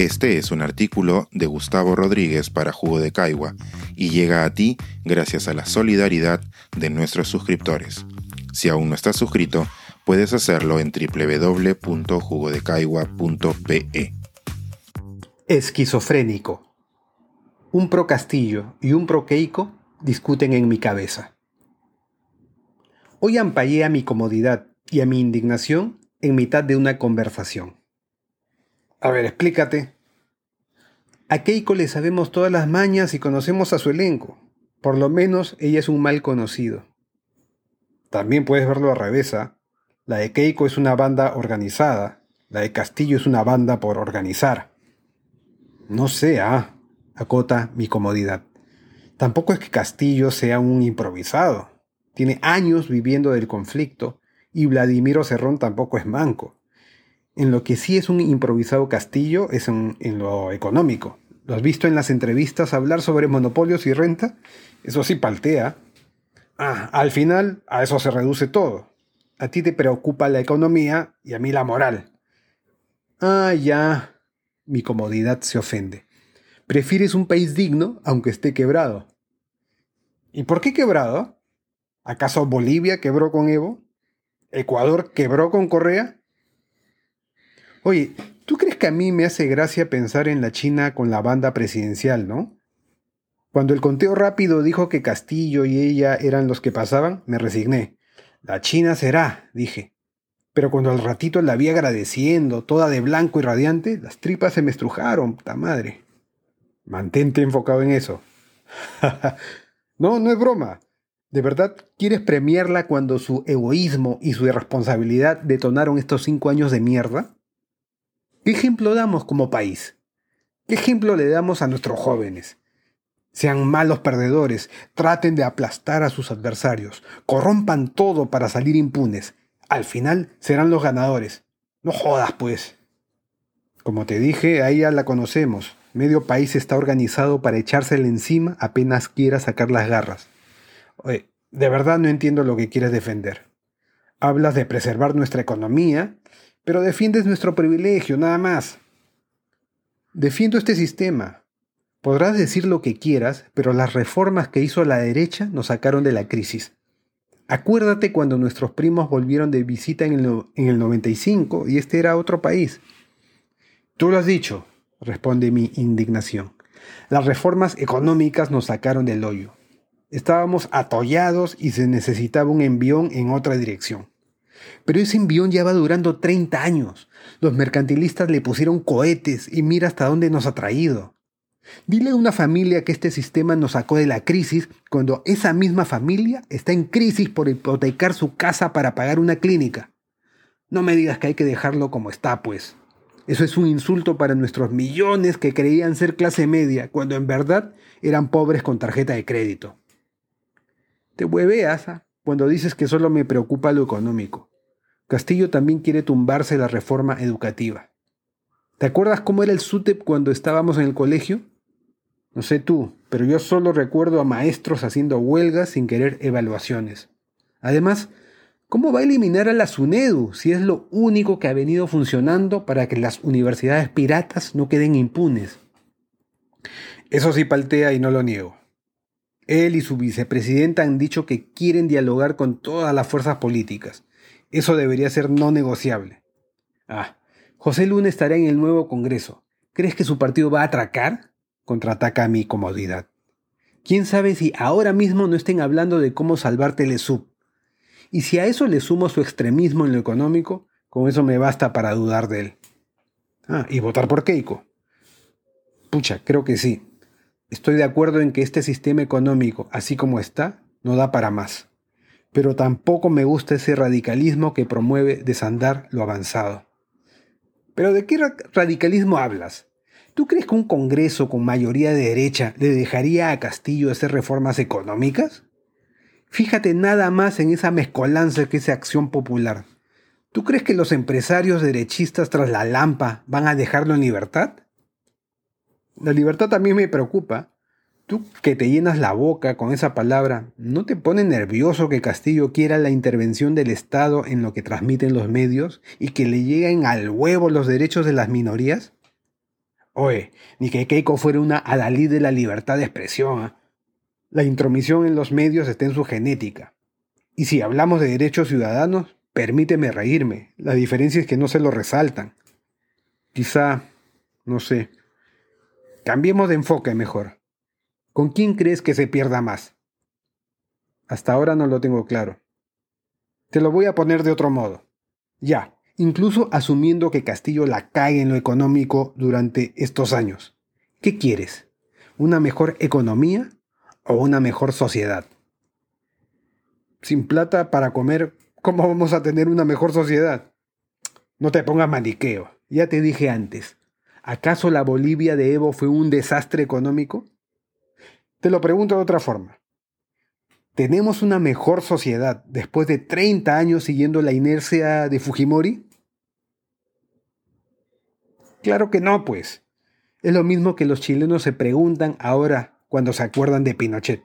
Este es un artículo de Gustavo Rodríguez para Jugo de Caigua y llega a ti gracias a la solidaridad de nuestros suscriptores. Si aún no estás suscrito, puedes hacerlo en www.jugodecaigua.pe. Esquizofrénico. Un pro Castillo y un pro discuten en mi cabeza. Hoy ampallé a mi comodidad y a mi indignación en mitad de una conversación. A ver, explícate. A Keiko le sabemos todas las mañas y conocemos a su elenco. Por lo menos ella es un mal conocido. También puedes verlo a revés. ¿ah? La de Keiko es una banda organizada. La de Castillo es una banda por organizar. No sea, ¿ah? acota mi comodidad. Tampoco es que Castillo sea un improvisado. Tiene años viviendo del conflicto y Vladimiro Cerrón tampoco es manco. En lo que sí es un improvisado Castillo es en, lo económico. ¿Lo has visto en las entrevistas hablar sobre monopolios y renta? Eso sí paltea. Ah, al final a eso se reduce todo. A ti te preocupa la economía y a mí la moral. Ah, ya. Mi comodidad se ofende. Prefieres un país digno aunque esté quebrado. ¿Y por qué quebrado? ¿Acaso Bolivia quebró con Evo? ¿Ecuador quebró con Correa? Oye, ¿tú crees que a mí me hace gracia pensar en la China con la banda presidencial, no? Cuando el conteo rápido dijo que Castillo y ella eran los que pasaban, me resigné. La China será, dije. Pero cuando al ratito la vi agradeciendo, toda de blanco y radiante, las tripas se me estrujaron, puta madre. Mantente enfocado en eso. no, no es broma. ¿De verdad quieres premiarla cuando su egoísmo y su irresponsabilidad detonaron estos cinco años de mierda? ¿Qué ejemplo damos como país? ¿Qué ejemplo le damos a nuestros jóvenes? Sean malos perdedores, traten de aplastar a sus adversarios, corrompan todo para salir impunes. Al final serán los ganadores. No jodas, pues. Como te dije, ahí ya la conocemos. Medio país está organizado para echársela encima apenas quiera sacar las garras. De verdad no entiendo lo que quieres defender. Hablas de preservar nuestra economía pero defiendes nuestro privilegio, nada más. Defiendo este sistema. Podrás decir lo que quieras, pero las reformas que hizo la derecha nos sacaron de la crisis. Acuérdate cuando nuestros primos volvieron de visita en el, en el 95 y este era otro país. Tú lo has dicho, responde mi indignación. Las reformas económicas nos sacaron del hoyo. Estábamos atollados y se necesitaba un envión en otra dirección. Pero ese envión ya va durando 30 años. Los mercantilistas le pusieron cohetes y mira hasta dónde nos ha traído. Dile a una familia que este sistema nos sacó de la crisis cuando esa misma familia está en crisis por hipotecar su casa para pagar una clínica. No me digas que hay que dejarlo como está, pues. Eso es un insulto para nuestros millones que creían ser clase media cuando en verdad eran pobres con tarjeta de crédito. Te hueveas ¿ah? cuando dices que solo me preocupa lo económico. Castillo también quiere tumbarse la reforma educativa. ¿Te acuerdas cómo era el SUTEP cuando estábamos en el colegio? No sé tú, pero yo solo recuerdo a maestros haciendo huelgas sin querer evaluaciones. Además, ¿cómo va a eliminar a la SUNEDU si es lo único que ha venido funcionando para que las universidades piratas no queden impunes? Eso sí paltea y no lo niego. Él y su vicepresidenta han dicho que quieren dialogar con todas las fuerzas políticas eso debería ser no negociable. Ah, José Luna estará en el nuevo Congreso. ¿Crees que su partido va a atracar? Contraataca a mi comodidad. ¿Quién sabe si ahora mismo no estén hablando de cómo salvar Telesub? Y si a eso le sumo su extremismo en lo económico, con eso me basta para dudar de él. Ah, y votar por Keiko. Pucha, creo que sí. Estoy de acuerdo en que este sistema económico, así como está, no da para más pero tampoco me gusta ese radicalismo que promueve desandar lo avanzado. ¿Pero de qué radicalismo hablas? ¿Tú crees que un Congreso con mayoría de derecha le dejaría a Castillo hacer reformas económicas? Fíjate nada más en esa mezcolanza que es acción popular. ¿Tú crees que los empresarios derechistas tras la lampa van a dejarlo en libertad? La libertad también me preocupa, Tú que te llenas la boca con esa palabra, ¿no te pone nervioso que Castillo quiera la intervención del Estado en lo que transmiten los medios y que le lleguen al huevo los derechos de las minorías? Oye, ni que Keiko fuera una adalí de la libertad de expresión. ¿ah? La intromisión en los medios está en su genética. Y si hablamos de derechos ciudadanos, permíteme reírme. La diferencia es que no se lo resaltan. Quizá, no sé. Cambiemos de enfoque mejor. ¿Con quién crees que se pierda más? Hasta ahora no lo tengo claro. Te lo voy a poner de otro modo. Ya, incluso asumiendo que Castillo la cae en lo económico durante estos años. ¿Qué quieres? ¿Una mejor economía o una mejor sociedad. Sin plata para comer, ¿cómo vamos a tener una mejor sociedad? No te pongas maniqueo. Ya te dije antes. ¿Acaso la Bolivia de Evo fue un desastre económico? Te lo pregunto de otra forma. ¿Tenemos una mejor sociedad después de 30 años siguiendo la inercia de Fujimori? Claro que no, pues. Es lo mismo que los chilenos se preguntan ahora cuando se acuerdan de Pinochet.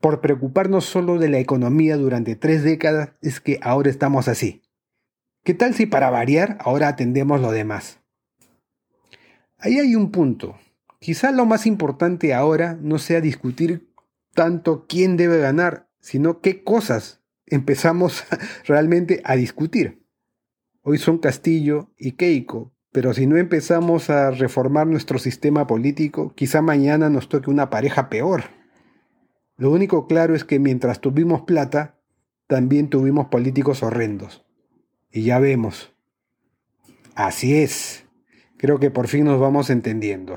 Por preocuparnos solo de la economía durante tres décadas es que ahora estamos así. ¿Qué tal si para variar ahora atendemos lo demás? Ahí hay un punto. Quizá lo más importante ahora no sea discutir tanto quién debe ganar, sino qué cosas empezamos realmente a discutir. Hoy son Castillo y Keiko, pero si no empezamos a reformar nuestro sistema político, quizá mañana nos toque una pareja peor. Lo único claro es que mientras tuvimos plata, también tuvimos políticos horrendos. Y ya vemos. Así es. Creo que por fin nos vamos entendiendo.